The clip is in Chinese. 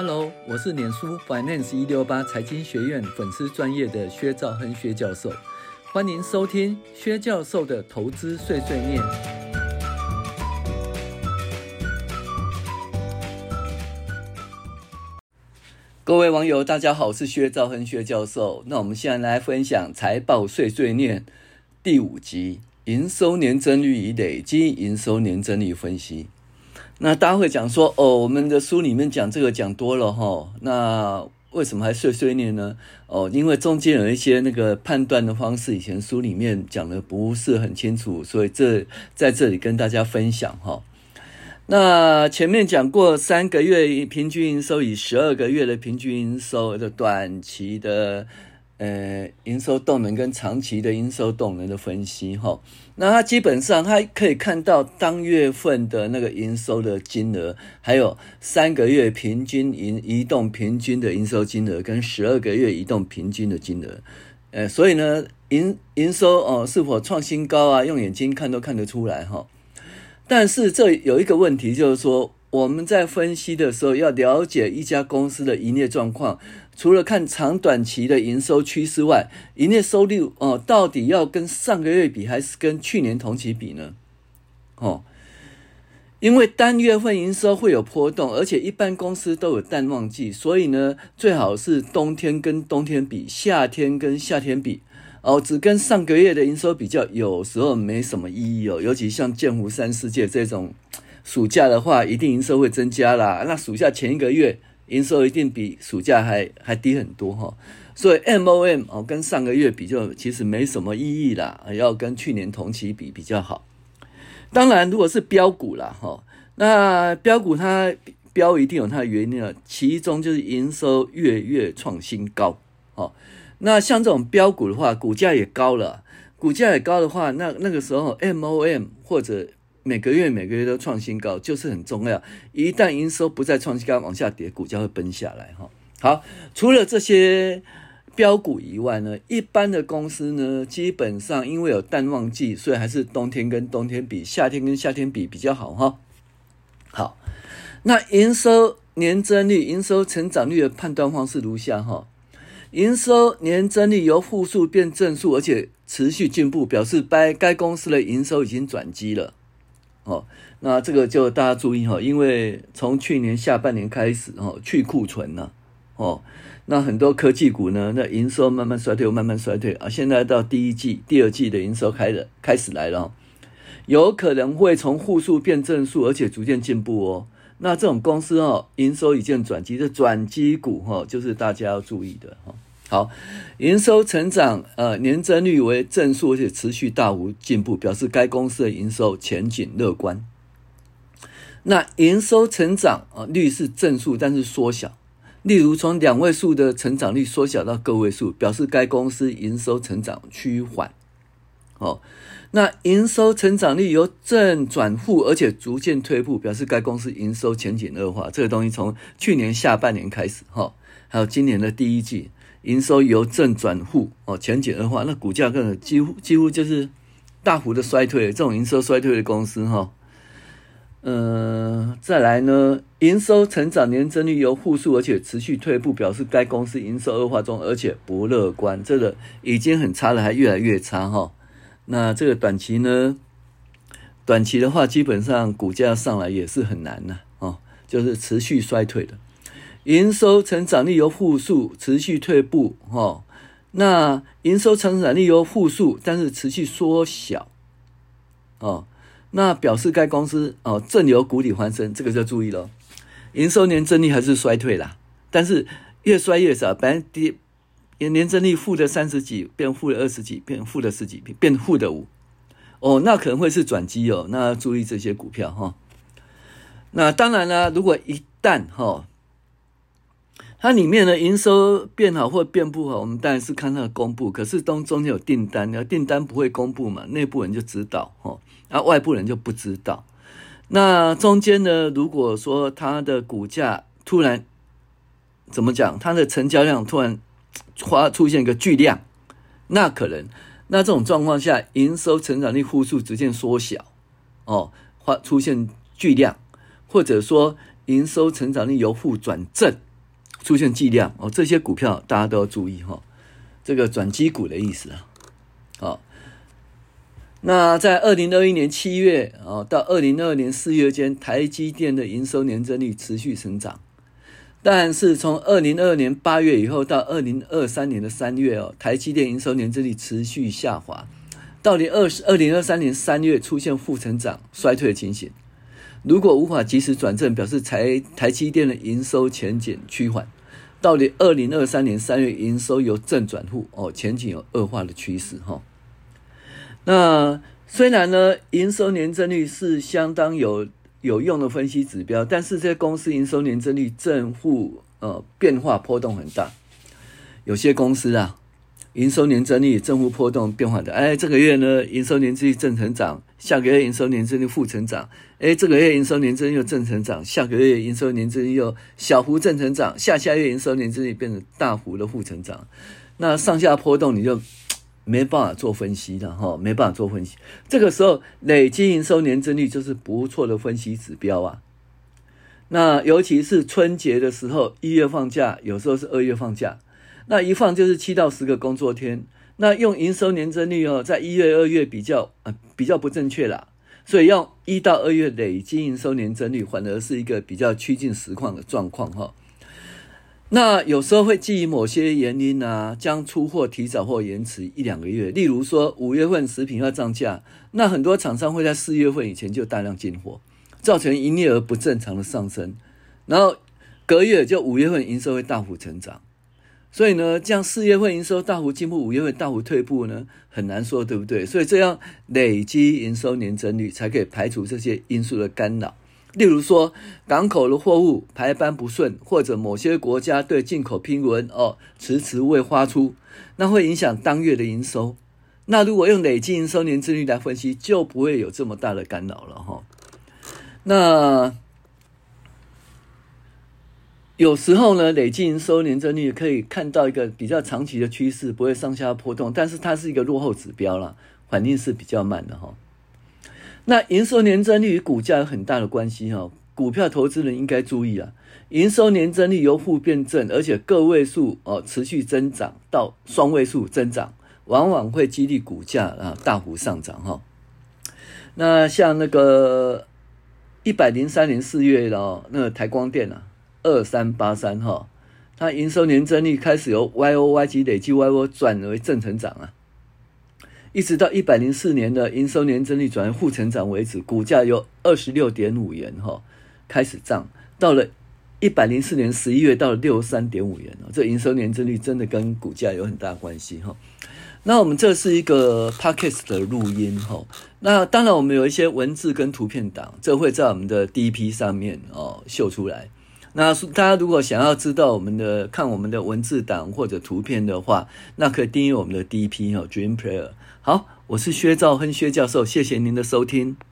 Hello，我是脸书 Finance 一六八财经学院粉丝专业的薛兆亨薛教授，欢迎收听薛教授的投资碎碎念。各位网友，大家好，我是薛兆亨薛教授。那我们现在来分享财报碎碎念第五集：营收年增率与累积营收年增率分析。那大家会讲说，哦，我们的书里面讲这个讲多了哈，那为什么还碎碎念呢？哦，因为中间有一些那个判断的方式，以前书里面讲的不是很清楚，所以这在这里跟大家分享哈。那前面讲过三个月平均营收与十二个月的平均营收的短期的。呃，营收动能跟长期的营收动能的分析，哈，那它基本上它可以看到当月份的那个营收的金额，还有三个月平均营移动平均的营收金额跟十二个月移动平均的金额，呃，所以呢，营营收哦是否创新高啊？用眼睛看都看得出来哈。但是这有一个问题，就是说我们在分析的时候要了解一家公司的营业状况。除了看长短期的营收趋势外，营业收入哦、到底要跟上个月比，还是跟去年同期比呢？哦，因为单月份营收会有波动，而且一般公司都有淡旺季，所以呢，最好是冬天跟冬天比，夏天跟夏天比哦，只跟上个月的营收比较，有时候没什么意义哦。尤其像剑湖山世界这种暑假的话，一定营收会增加啦。那暑假前一个月。营收一定比暑假还还低很多哈，所以 MOM 哦跟上个月比就其实没什么意义啦，要跟去年同期比比较好。当然，如果是标股啦哈，那标股它标一定有它的原因了，其中就是营收月月创新高哦。那像这种标股的话，股价也高了，股价也高的话，那那个时候 MOM 或者每个月每个月都创新高，就是很重要。一旦营收不再创新高，往下跌，股价会崩下来哈。好，除了这些标股以外呢，一般的公司呢，基本上因为有淡旺季，所以还是冬天跟冬天比，夏天跟夏天比比较好哈。好，那营收年增率、营收成长率的判断方式如下哈。营收年增率由负数变正数，而且持续进步，表示该该公司的营收已经转机了。哦，那这个就大家注意哈，因为从去年下半年开始哦，去库存了哦，那很多科技股呢，那营收慢慢衰退，慢慢衰退啊，现在到第一季、第二季的营收开了，开始来了，有可能会从负数变正数，而且逐渐进步哦。那这种公司哦，营收已经转机的转机股哈，就是大家要注意的哈。好，营收成长，呃，年增率为正数，而且持续大幅进步，表示该公司的营收前景乐观。那营收成长啊、呃，率是正数，但是缩小。例如，从两位数的成长率缩小到个位数，表示该公司营收成长趋缓。哦，那营收成长率由正转负，而且逐渐退步，表示该公司营收前景恶化。这个东西从去年下半年开始，哈、哦，还有今年的第一季。营收由正转负哦，前景恶化，那股价更几乎几乎就是大幅的衰退。这种营收衰退的公司哈，嗯、再来呢，营收成长年增率由负数，而且持续退步，表示该公司营收恶化中，而且不乐观。这个已经很差了，还越来越差哈。那这个短期呢，短期的话，基本上股价上来也是很难呐，哦，就是持续衰退的。营收成长率由负数持续退步，哈，那营收成长率由负数，但是持续缩小，哦，那表示该公司哦正由谷底翻身，这个就要注意了。营收年增率还是衰退啦，但是越衰越少，本来跌年增率负的三十几，变负的二十几，变负的十几，变负的五，哦，那可能会是转机哦，那要注意这些股票哈。那当然了，如果一旦哈。它里面的营收变好或变不好，我们当然是看它的公布。可是当中间有订单，那订单不会公布嘛，内部人就知道哦，那外部人就不知道。那中间呢，如果说它的股价突然怎么讲，它的成交量突然发出现一个巨量，那可能那这种状况下，营收成长率负数逐渐缩小哦，发出现巨量，或者说营收成长率由负转正。出现剂量哦，这些股票大家都要注意哈、哦，这个转机股的意思啊，好、哦。那在二零二一年七月啊到二零二二年四月间，台积电的营收年增率持续成长，但是从二零二二年八月以后到二零二三年的三月哦，台积电营收年增率持续下滑，到底二二零二三年三月出现负成长衰退的情形。如果无法及时转正，表示台台积电的营收前景趋缓。到底二零二三年三月营收由正转负哦，前景有恶化的趋势哈。那虽然呢，营收年增率是相当有有用的分析指标，但是这些公司营收年增率正负呃变化波动很大。有些公司啊，营收年增率正负波动变化的，哎，这个月呢营收年增率正成长，下个月营收年增率负成长，哎，这个月营收年增率又正成长，下个月营收年增率又小幅正成长，下下月营收年增率变成大幅的负成长，那上下波动你就。没办法做分析的哈，没办法做分析。这个时候累计营收年增率就是不错的分析指标啊。那尤其是春节的时候，一月放假，有时候是二月放假，那一放就是七到十个工作天。那用营收年增率哦，在一月、二月比较呃比较不正确啦，所以用一到二月累计营收年增率，反而是一个比较趋近实况的状况哈。那有时候会基于某些原因啊，将出货提早或延迟一两个月。例如说，五月份食品要涨价，那很多厂商会在四月份以前就大量进货，造成营业额不正常的上升。然后隔月就五月份营收会大幅成长。所以呢，这样四月份营收大幅进步，五月份大幅退步呢，很难说，对不对？所以这样累积营收年增率才可以排除这些因素的干扰。例如说，港口的货物排班不顺，或者某些国家对进口批文哦迟迟未发出，那会影响当月的营收。那如果用累计营收年增率来分析，就不会有这么大的干扰了哈。那有时候呢，累计收年增率可以看到一个比较长期的趋势，不会上下波动，但是它是一个落后指标了，反应是比较慢的哈。那营收年增率与股价有很大的关系哈，股票投资人应该注意啊。营收年增率由负变正，而且个位数哦持续增长到双位数增长，往往会激励股价啊大幅上涨哈。那像那个一百零三年四月的哦，那个台光电啊，二三八三哈，它营收年增率开始由 Y O Y 及累计 Y O 转为正成长啊。一直到一百零四年的营收年增率转为负成长为止，股价由二十六点五元哈开始涨，到了一百零四年十一月到了六十三点五元哦，这营收年增率真的跟股价有很大关系哈。那我们这是一个 podcast 的录音哈，那当然我们有一些文字跟图片档，这会在我们的 DP 上面哦秀出来。那大家如果想要知道我们的看我们的文字档或者图片的话，那可以订阅我们的第一批哈 Dream Player。好，我是薛兆亨薛教授，谢谢您的收听。